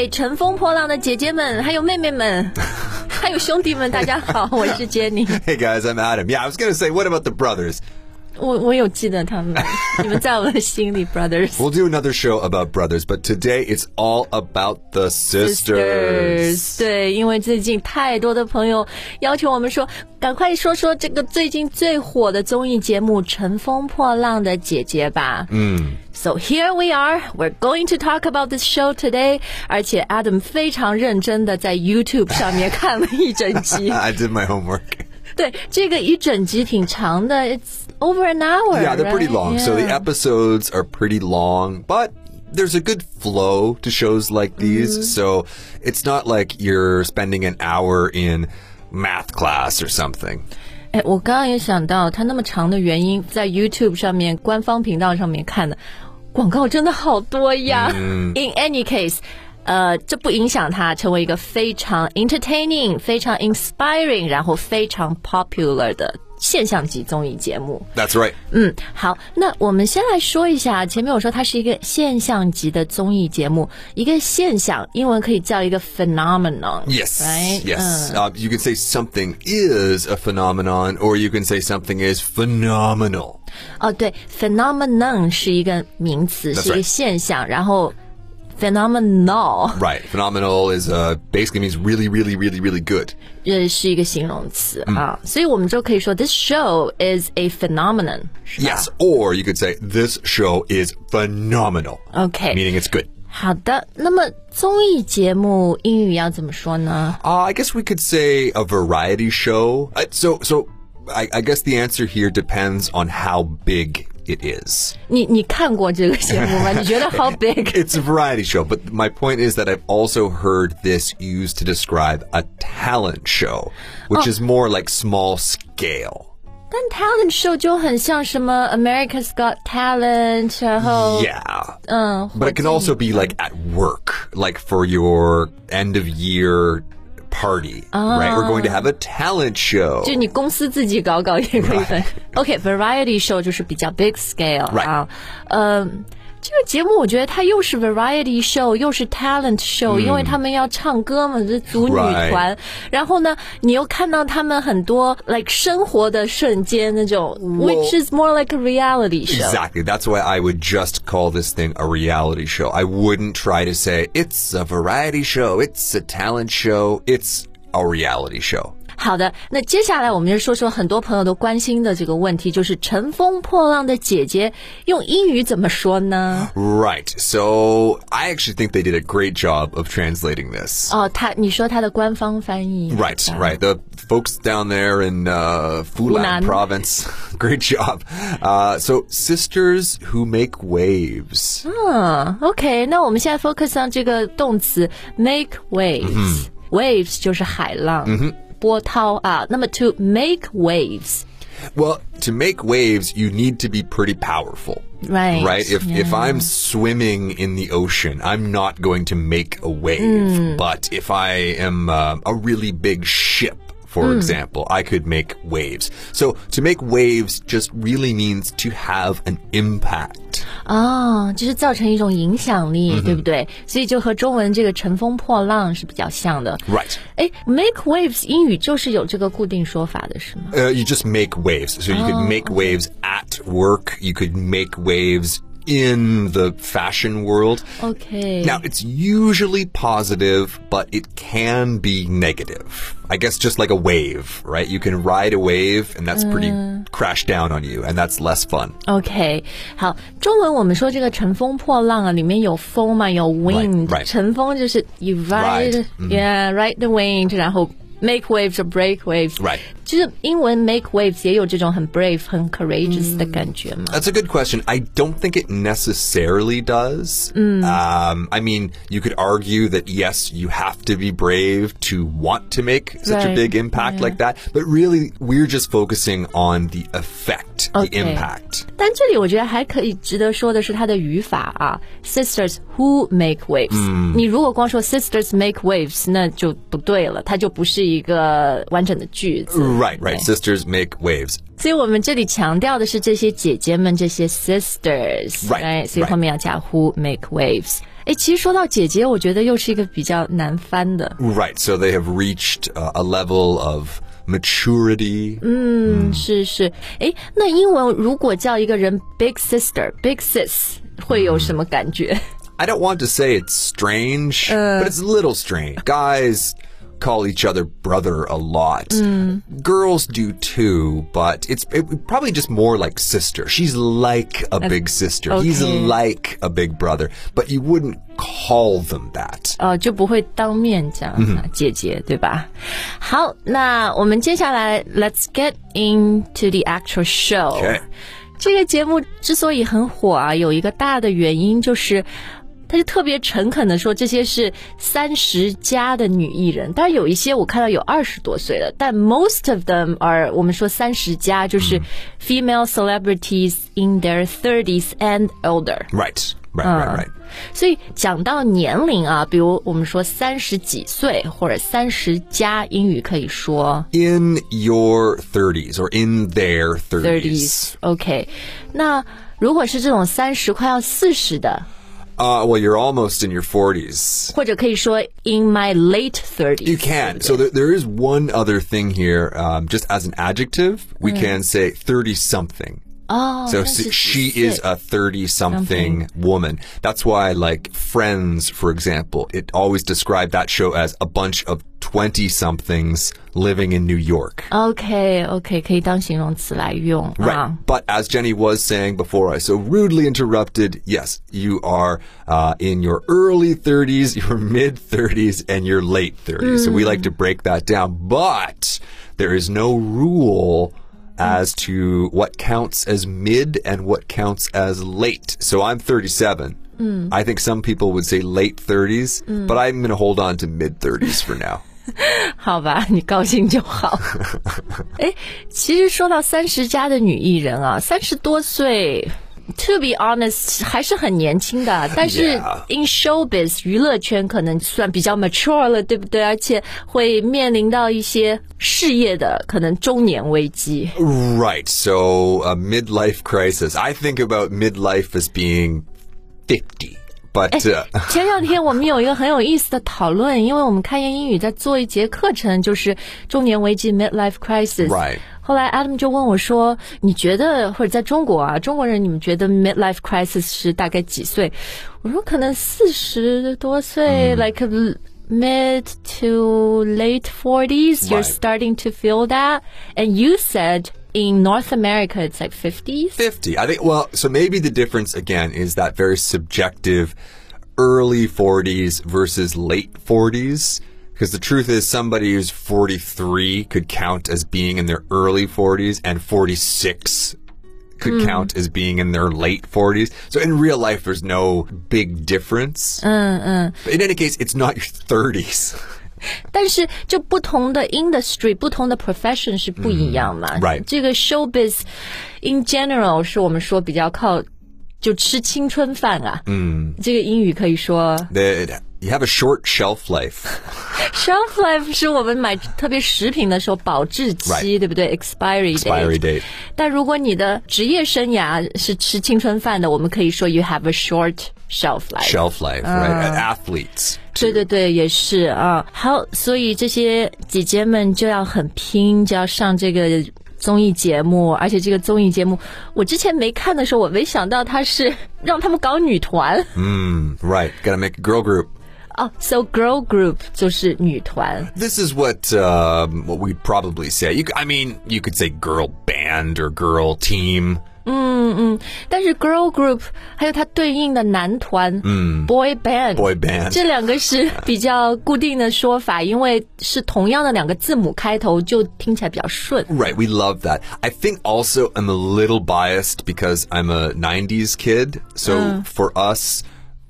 位乘风破浪的姐姐们，还有妹妹们，还有兄弟们，大家好，我是 Jenny。Hey guys, I'm Adam. Yeah, I was gonna say, what about the brothers? 我我有记得他们，你们在我的心里，brothers。We'll do another show about brothers, but today it's all about the sisters. 对，因为最近太多的朋友要求我们说，赶快说说这个最近最火的综艺节目《乘风破浪的姐姐》吧。嗯。So here we are. We're going to talk about this show today. 而且 Adam 非常认真的在 YouTube 上面看了一整集。 I did my homework. 对，这个一整集挺长的，It's over an hour. Yeah, they're pretty right? long. So the Yeah. episodes are pretty long, but there's a good flow to shows like these. Mm-hmm. So it's not like you're spending an hour in math class or something. 哎，我刚刚也想到，它那么长的原因，在 YouTube 上面官方频道上面看的 广告真的好多呀。In any case，呃，这不影响它成为一个非常 entertaining、非常 inspiring，然后非常 popular 的现象级综艺节目。That's right. 嗯，好，那我们先来说一下，前面我说它是一个现象级的综艺节目，一个现象，英文可以叫一个 phenomenon。Yes. Right? Yes. Uh, you can say something is a phenomenon, or you can say something is phenomenal. 哦，对，phenomenon 是一个名词， That's 是一个 right. 现象，然后 phenomenal Right. Phenomenal is uh, basically means really, really, really, really good. 呃是一个形容词、啊，所以我们就可以说 this show is a phenomenon，是吧 Yes. Or you could say this show is phenomenal. OK Meaning it's good. 好的，那么综艺节目英语要怎么说呢？ Uh, I guess we could say a variety show. Uh, so, so I, I guess the answer here depends on how big it is. 你你看过这个节目吗？你觉得 how big？ It's a variety show, but my point is that I've also heard this used to describe a talent show, which is more like small scale. 但 talent show 就很像什么 America's Got Talent，然后 Yeah. 嗯， But it can also be like at work, like for your end of year party, right? We're going to have a talent show. 就你公司自己搞搞也可以分。OK，variety、show 就是比较 big scale Right 啊，呃。 这个节目我觉得它又是 variety show，又是 talent show，、因为他们要唱歌嘛，这组女团。然后呢，你又看到他们很多 like 生活的瞬间那种 which is more like a reality show。 Exactly. That's why I would just call this thing a reality show. I wouldn't try to say it's a variety show, it's a talent show, it's a reality show. 好的，那接下来我们就说说很多朋友都关心的这个问题，就是《乘风破浪的姐姐》用英语怎么说呢？ Right. So I actually think they did a great job of translating this. 哦，他你说他的官方翻译 Right, right. The folks down there in uh, Fulan Funan. province, great job. Uh, so, sisters who make waves. 嗯，OK，那我们现在 focus on 这个动词 make waves，waves、waves 就是海浪， 波涛啊。那么 to make waves。 Well, to make waves, you need to be pretty powerful. Right, Right? If if yeah. I'm swimming in the ocean, I'm not going to make a wave. But if I am uh, a really big ship, for example, I could make waves. So to make waves just really means to have an impact. 哦，就是造成一种影响力，对不对？所以就和中文这个乘风破浪是比较像的。 Right. 哎，make waves 英语就是有这个固定说法的，是吗？ Uh, you just make waves. So you could make waves at work. You could make waves in the fashion world. OK， Now, it's usually positive, but it can be negative. I guess just like a wave, right? You can ride a wave and that's pretty crash down on you, and that's less fun. OK，好，中文我们说这个乘风破浪啊，里面有风嘛，有 wind， right. 乘风就是 you Ride， ride，yeah，ride the wind，然后 make waves or break waves， Right. 就是英文 make waves 也有这种很 brave、很 courageous 的感觉嘛。 That's a good question. I don't think it necessarily does. Um, I mean, you could argue that yes, you have to be brave to want to make such a Right. big impact like that, but really, we're just focusing on the effect, the Okay. impact. 但这里我觉得还可以值得说的是它的语法啊，sisters who make waves、你如果光说 sisters make waves，那就不对了，它就不是 一个完整的句子。 Right, right. Sisters make waves. 所以我们这里强调的是这些姐姐们，这些 sisters， Right, 所以 right. 后面要加 who make waves。 哎，其实说到姐姐，我觉得又是一个比较难翻的。 Right. So they have reached uh, a level of maturity. 嗯，是是。哎，那英文如果叫一个人 big sister、big sis，会有什么感觉？ I don't want to say it's strange, but it's a little strange. Guys call each other brother a lot. Girls do too, but it's it, probably just more like sister. She's like a big sister. He's okay. like a big brother, but you wouldn't call them that. 呃，就不会当面讲、啊姐姐，对吧？好，那我们接下来 Let's get into the actual show。 Okay. 这个节目之所以很火啊，有一个大的原因就是。 他就特别诚恳的说，这些是三十加的女艺人，当然有一些我看到有二十多岁的，但 most of them are 我们说三十加，就是、female celebrities in their thirties and older。Right. Right, right, right. 所以讲到年龄啊，比如我们说三十几岁或者三十加，英语可以说 In your thirties or in their 30s. thirties。OK，那如果是这种三十快要四十的，Uh, well, you're almost in your 40s. 或者可以说 in my late thirties。 You can. So there, there is one other thing here. Um, just as an adjective, we can say 30 something. 哦 So 三十 s- 几 she 岁 is a 30 something woman. That's why, like Friends, for example, it always described that show as a bunch of 20 somethings living in New York. OK OK，可以当形容词来用 Right. 啊。 But as Jenny was saying before I so rudely interrupted, yes, you are uh, in your early 30s, your mid 30s, and your late 30s. So we like to break that down. But there is no rule as to what counts as mid and what counts as late. So I'm 37. I think some people would say late 30s, but I'm going to hold on to mid 30s for now. 好吧，你高兴就好。哎，其实说到三十加的女艺人啊，三十多岁。 To be honest，还是很年轻的，但是 Yeah. in showbiz 娱乐圈可能算比较 mature 了，对不对？而且会面临到一些事业的可能中年危机。 Right. So a midlife crisis. I think about midlife as being 50. But uh, 前两天我们有一个很有意思的讨论，因为我们开言英语在做一节课程，就是中年危机 （midlife crisis）。 Right 后来 Adam 就问我说：“你觉得或者在中国啊，中国人你们觉得 midlife crisis 是大概几岁？”我说：“可能四十多岁、l i k e mid to late forties. You're Right. starting to feel that, and you said in North America it's like fifties. 50. I think, well, so maybe the difference again is that very subjective early 40s versus late 40s. Because the truth is, somebody who's 43 could count as being in their early 40s, and 46 could count as being in their late 40s. So in real life, there's no big difference. But in any case, it's not your 30s. 但是就不同的 industry、不同的 profession 是不一样嘛。 right 这个 showbiz in general 是我们说比较靠就吃青春饭啊。嗯，这个英语可以说 That you have a short shelf life. shelf life 是我们买特别食品的时候保质期 Right 对不对？expiry date。 Expiry date. 但如果你的职业生涯是吃青春饭的，我们可以说 you have a short shelf life。 Shelf life, right? Athletes. 对对对，也是啊。好，所以这些姐姐们就要很拼，就要上这个综艺节目，而且这个综艺节目，我之前没看的时候，我没想到它是让他们搞女团 Mm, right. Gotta make a girl group. 哦。So girl group 就是女团， This is what um, what we'd probably say. You, c- I mean, you could say girl band or girl team. 但是 girl group 还有它对应的男团，嗯，boy band。 Boy band. 这两个是比较固定的说法，因为是同样的两个字母开头，就听起来比较顺。 Right, we love that. I think also I'm a little biased because I'm a 90s kid. So for us,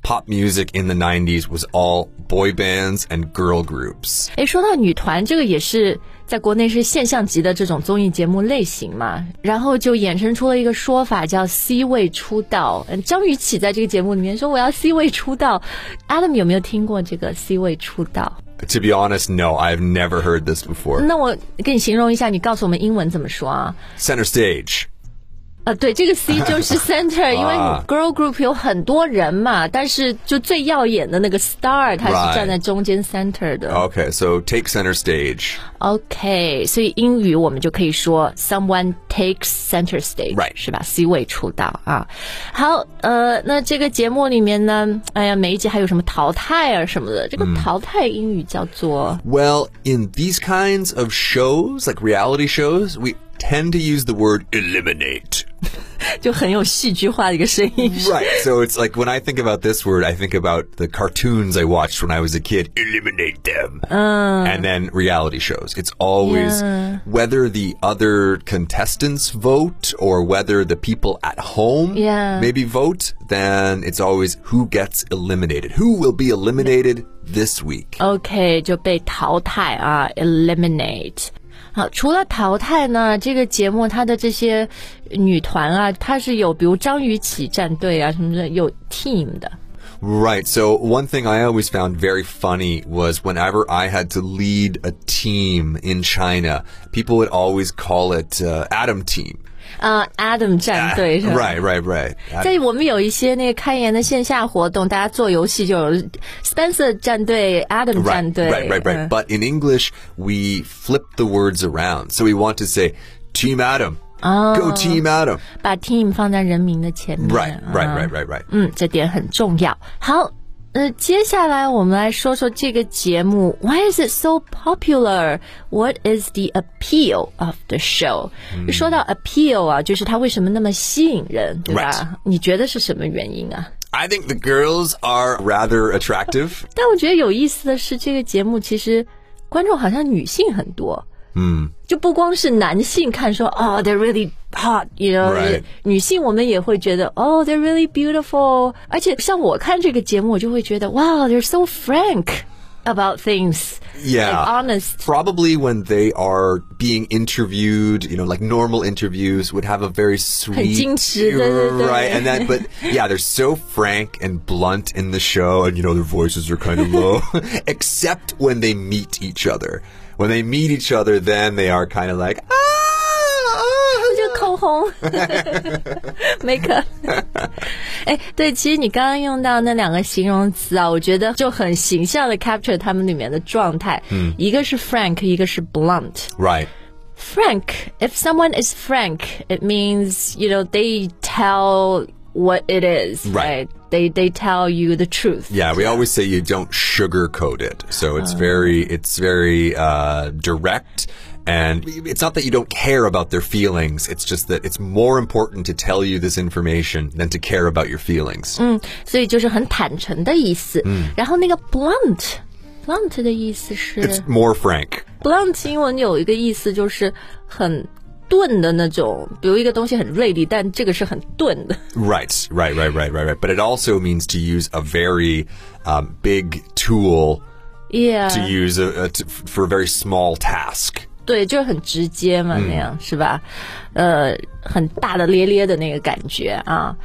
pop music in the 90s was all boy bands and girl groups. 诶，说到女团，这个也是在国内是现象级的这种综艺节目类型嘛，然后就衍生出了一个说法叫 C 位出道。嗯，张雨绮在这个节目里面说我要 C 位出道，Adam 有没有听过这个 C 位出道？ To be honest, no, I've never heard this before. 那我给你形容一下，你告诉我们英文怎么说啊 Center stage. 呃，对，这个 C 就是 center，因为 girl group 有很多人嘛，但是就最耀眼的那个 star，他是站在中间 center 的。Okay，so take center stage. OK，所以英语我们就可以说 someone takes center stage，right 是吧？C 位出道啊。好，呃，那这个节目里面呢，哎呀，每一集还有什么淘汰啊什么的，这个淘汰英语叫做。Well, in these kinds of shows, like reality shows, we tend to use the word eliminate. 就很有戏剧化的一个声音。Right. So it's like when I think about this word, I think about the cartoons I watched when I was a kid. Eliminate them. Uh, and then reality shows. It's always yeah. whether the other contestants vote or whether the people at home yeah. maybe vote, then it's always who gets eliminated. Who will be eliminated this week? Okay, 就被淘汰啊，eliminate。 好，除了淘汰呢，这个节目它的这些女团啊，它是有比如张雨绮战队啊什么的，有 team 的。Right. So one thing I always found very funny was whenever I had to lead a team in China, people would always call it uh, Adam Team. 呃，Adam 战队是吧？Right, right, right. 在我们有一些那个开研的线下活动，大家做游戏就有 Spencer 战队、Adam 战队。Right, right, right. But in English, we flip the words around. So we want to say Team Adam. Oh, Go Team Adam. 把 team 放在人名的前面。Right, right, right, right, right. 嗯，这点很重要。好。呃，接下来我们来说说这个节目。Why is it so popular? What is the appeal of the show？、嗯、说到 appeal 啊，就是它为什么那么吸引人，对吧？Right. 你觉得是什么原因啊？I think the girls are rather attractive. 但我觉得有意思的是，这个节目其实观众好像女性很多。嗯，就不光是男性看说哦，they're really hot，you know，、right. 女性我们也会觉得哦，they're really beautiful。而且像我看这个节目，我就会觉得哇，they're so frank。about things. Yeah. Like honest. Probably when they are being interviewed, you know, like normal interviews would have a very sweet. right. And then, but yeah, they're so frank and blunt in the show and, you know, their voices are kind of low, except when they meet each other when they meet each other, then they are kind of like, ah, ah 就口红，make 哎，对，其实你刚刚用到那两个形容词啊，我觉得就很形象的 capture 他们里面的状态。嗯，一个是 frank，一个是 blunt。Right. Frank. If someone is frank, it means you know they tell what it is. Right. right? They they tell you the truth. Yeah, we always say you don't sugarcoat it. So it's very it's very uh, direct. And it's not that you don't care about their feelings. It's just that it's more important to tell you this information than to care about your feelings. 嗯，所以就是很坦诚的意思。嗯，然后那个 blunt blunt 的意思是 It's more frank. blunt 英文有一个意思就是很钝的那种，比如一个东西很锐利，但这个是很钝的。Right, right, right, right, right, right. But it also means to use a very um, big tool. Yeah. To use a, a to, for a very small task. 对，就是很直接嘛，那样、嗯、是吧？呃，很大大咧咧的那个感觉啊。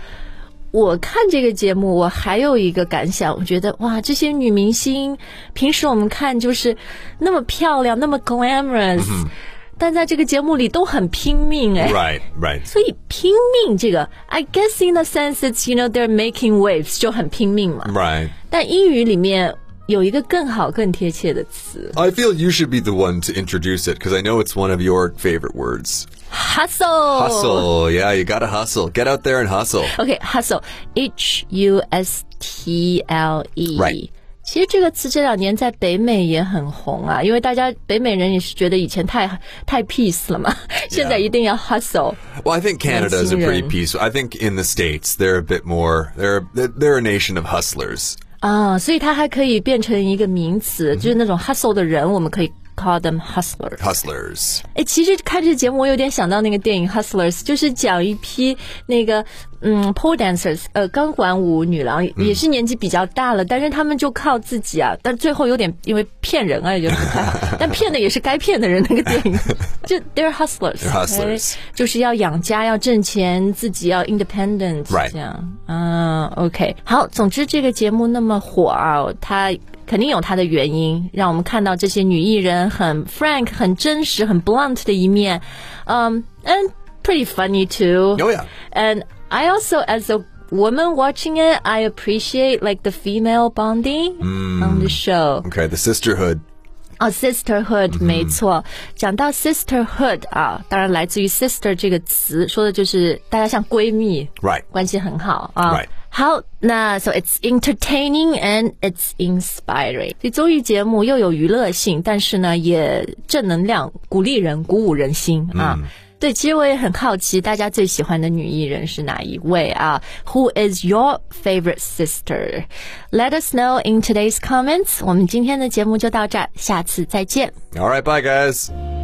我看这个节目，我还有一个感想，我觉得哇，这些女明星平时我们看就是那么漂亮，那么 glamorous，、嗯、但在这个节目里都很拼命哎，right right，所以拼命这个，I guess in the sense it's you know they're making waves 就很拼命嘛，right，但英语里面有一个更好更贴切的词，I feel you should be the one to introduce it because I know it's one of your favorite words. Hustle. Hustle. Yeah, you gotta hustle. Get out there and hustle. Okay, hustle. H U S T L E. Right. 其实这个词这两年在北美也很红啊，因为大家北美人也是觉得以前太太 peace 了嘛，现在一定要 hustle。Well, I think Canada is a pretty peaceful. I think in the states they're a bit more. They're they're a nation of hustlers. 啊，所以它还可以变成一个名词，就是那种 hustle 的人，我们可以 call them hustlers. Hustlers. 哎，其实看这节目，我有点想到那个电影 Hustlers，就是讲一批那个嗯 pole dancers，呃，钢管舞女郎，也是年纪比较大了，但是他们就靠自己啊，但最后有点因为骗人啊，也就不太好，但骗的也是该骗的人。那个电影 就 they're hustlers，They're hustlers，就是要养家，要挣钱，自己要 independent，这样啊，OK，好，总之这个节目那么火啊，它。肯定有它的原因，让我们看到这些女艺人很 frank、很真实、很 blunt 的一面。嗯嗯， pretty funny too. Oh yeah. And I also, as a woman watching it, I appreciate like the female bonding on the show. Okay, the sisterhood. 哦、s i s t e r h o o d 没错。讲到 sisterhood 啊，当然来自于 sister 这个词，说的就是大家像闺蜜 Right. 关系很好啊。 Right. 好，那 so it's entertaining and it's inspiring。所以综艺节目又有娱乐性，但是呢也正能量，鼓励人，鼓舞人心啊。对，其实我也很好奇，大家最喜欢的女艺人是哪一位啊？Who is your favorite sister? Let us know in today's comments. 我们今天的节目就到这儿，下次再见。 All right, bye guys.